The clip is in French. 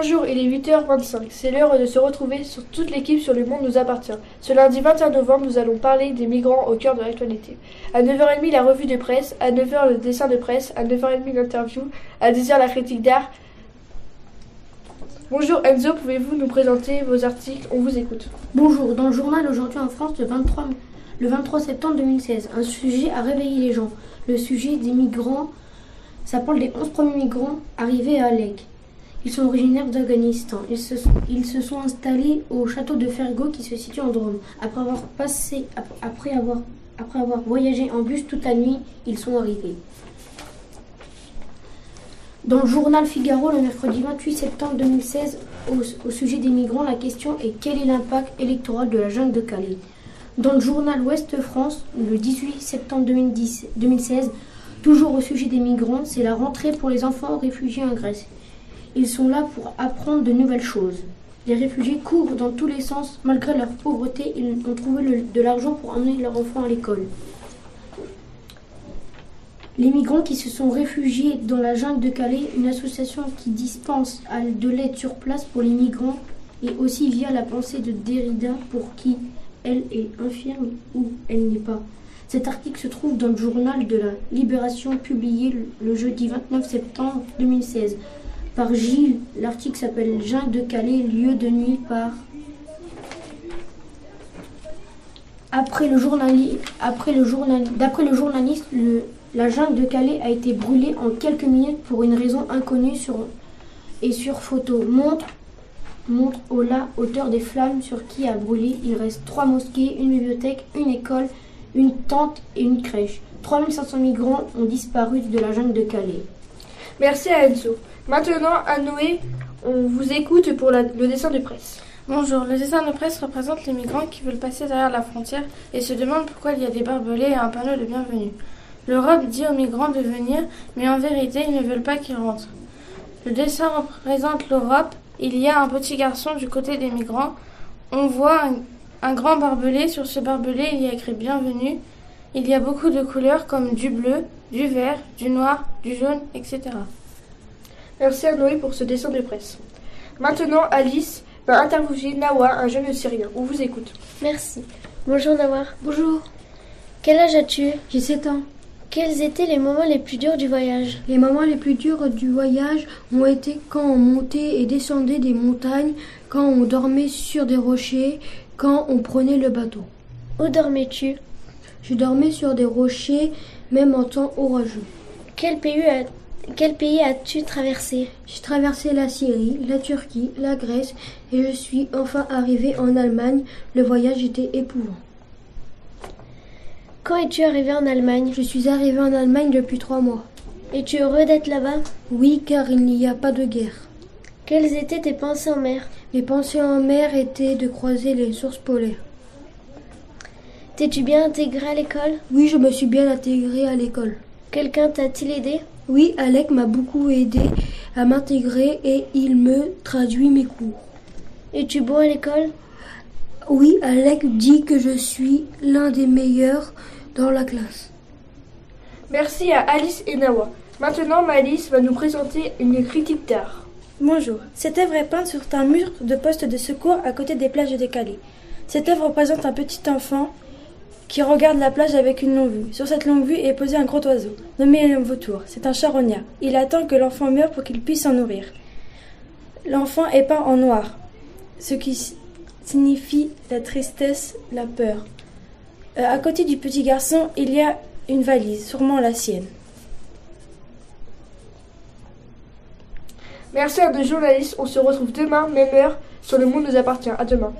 8h25. C'est l'heure de se retrouver sur toute l'équipe sur Le Monde nous appartient. Ce lundi 21 novembre, nous allons parler des migrants au cœur de l'actualité. À 9h30, la revue de presse. À 9h, le dessin de presse. À 9h30, l'interview. À 10h, la critique d'art. Bonjour Enzo, pouvez-vous nous présenter vos articles? On vous écoute. Bonjour, dans le journal Aujourd'hui en France, le 23, le 23 septembre 2016, un sujet a réveillé les gens. Le sujet des migrants, ça parle des 11 premiers migrants arrivés à Alec. Ils sont originaires d'Afghanistan. Ils se, sont installés au château de Fergo qui se situe en Drôme. Après avoir, passé, après, avoir, après avoir voyagé en bus toute la nuit, ils sont arrivés. Dans le journal Figaro, le mercredi 28 septembre 2016, au, sujet des migrants, la question est quel est l'impact électoral de la jungle de Calais? Dans le journal Ouest France, le 18 septembre 2010, 2016, toujours au sujet des migrants, c'est la rentrée pour les enfants réfugiés en Grèce. Ils sont là pour apprendre de nouvelles choses. Les réfugiés courent dans tous les sens. Malgré leur pauvreté, ils ont trouvé de l'argent pour emmener leurs enfants à l'école. Les migrants qui se sont réfugiés dans la jungle de Calais, une association qui dispense de l'aide sur place pour les migrants, et aussi via la pensée de Derrida pour qui elle est infirme ou elle n'est pas. Cet article se trouve dans le journal de la Libération publié le jeudi 29 septembre 2016 par Gilles. L'article s'appelle Jean de Calais, lieu de nuit par. Après le, après le d'après le journaliste, la jungle de Calais a été brûlée en quelques minutes pour une raison inconnue sur, et sur photo. Montre, montre au la hauteur des flammes sur qui a brûlé. Il reste trois mosquées, une bibliothèque, une école, une tente et une crèche. 3500 migrants ont disparu de la jungle de Calais. Merci à Enzo. Maintenant, à Noé, on vous écoute pour le dessin de presse. Bonjour, le dessin de presse représente les migrants qui veulent passer derrière la frontière et se demandent pourquoi il y a des barbelés et un panneau de bienvenue. L'Europe dit aux migrants de venir, mais en vérité, ils ne veulent pas qu'ils rentrent. Le dessin représente l'Europe. Il y a un petit garçon du côté des migrants. On voit un, un grand barbelé. Sur ce barbelé, il y a écrit Bienvenue. Il y a beaucoup de couleurs comme du bleu, du vert, du noir, du jaune, etc. Merci à Noé pour ce dessin de presse. Maintenant, Alice va interviewer Nawa, un jeune Syrien. On vous écoute. Merci. Bonjour Nawa. Bonjour. Quel âge as-tu? J'ai 7 ans. Quels étaient les moments les plus durs du voyage? Les moments les plus durs du voyage ont été quand on montait et descendait des montagnes, quand on dormait sur des rochers, quand on prenait le bateau. Où dormais-tu? Je dormais sur des rochers, même en temps orageux. Quel pays quel pays as-tu traversé? J'ai traversé la Syrie, la Turquie, la Grèce et je suis enfin arrivé en Allemagne. Le voyage était épouvant. Quand es-tu arrivé en Allemagne? Je suis arrivé en Allemagne depuis trois mois. Es-tu heureux d'être là-bas? Oui, car il n'y a pas de guerre. Quelles étaient tes pensées en mer? Mes pensées en mer étaient de croiser les sources polaires. T'es-tu bien intégré à l'école? Oui, je me suis bien intégré à l'école. Quelqu'un t'a-t-il aidé? Oui, Alec m'a beaucoup aidé à m'intégrer et il me traduit mes cours. Es-tu bon à l'école? Oui, Alec dit que je suis l'un des meilleurs dans la classe. Merci à Alice et Nawa. Maintenant, Malice va nous présenter une critique d'art. Bonjour. Cette œuvre est peinte sur un mur de poste de secours à côté des plages de Calais. Cette œuvre représente un petit enfant qui regarde la plage avec une longue vue. Sur cette longue vue est posé un gros oiseau, nommé un vautour. C'est un charognat. Il attend que l'enfant meure pour qu'il puisse s'en nourrir. L'enfant est peint en noir, ce qui signifie la tristesse, la peur. Euh, à côté du petit garçon, il y a une valise, sûrement la sienne. Merci à deux journalistes. On se retrouve demain, même heure, sur Le Monde nous appartient. À demain.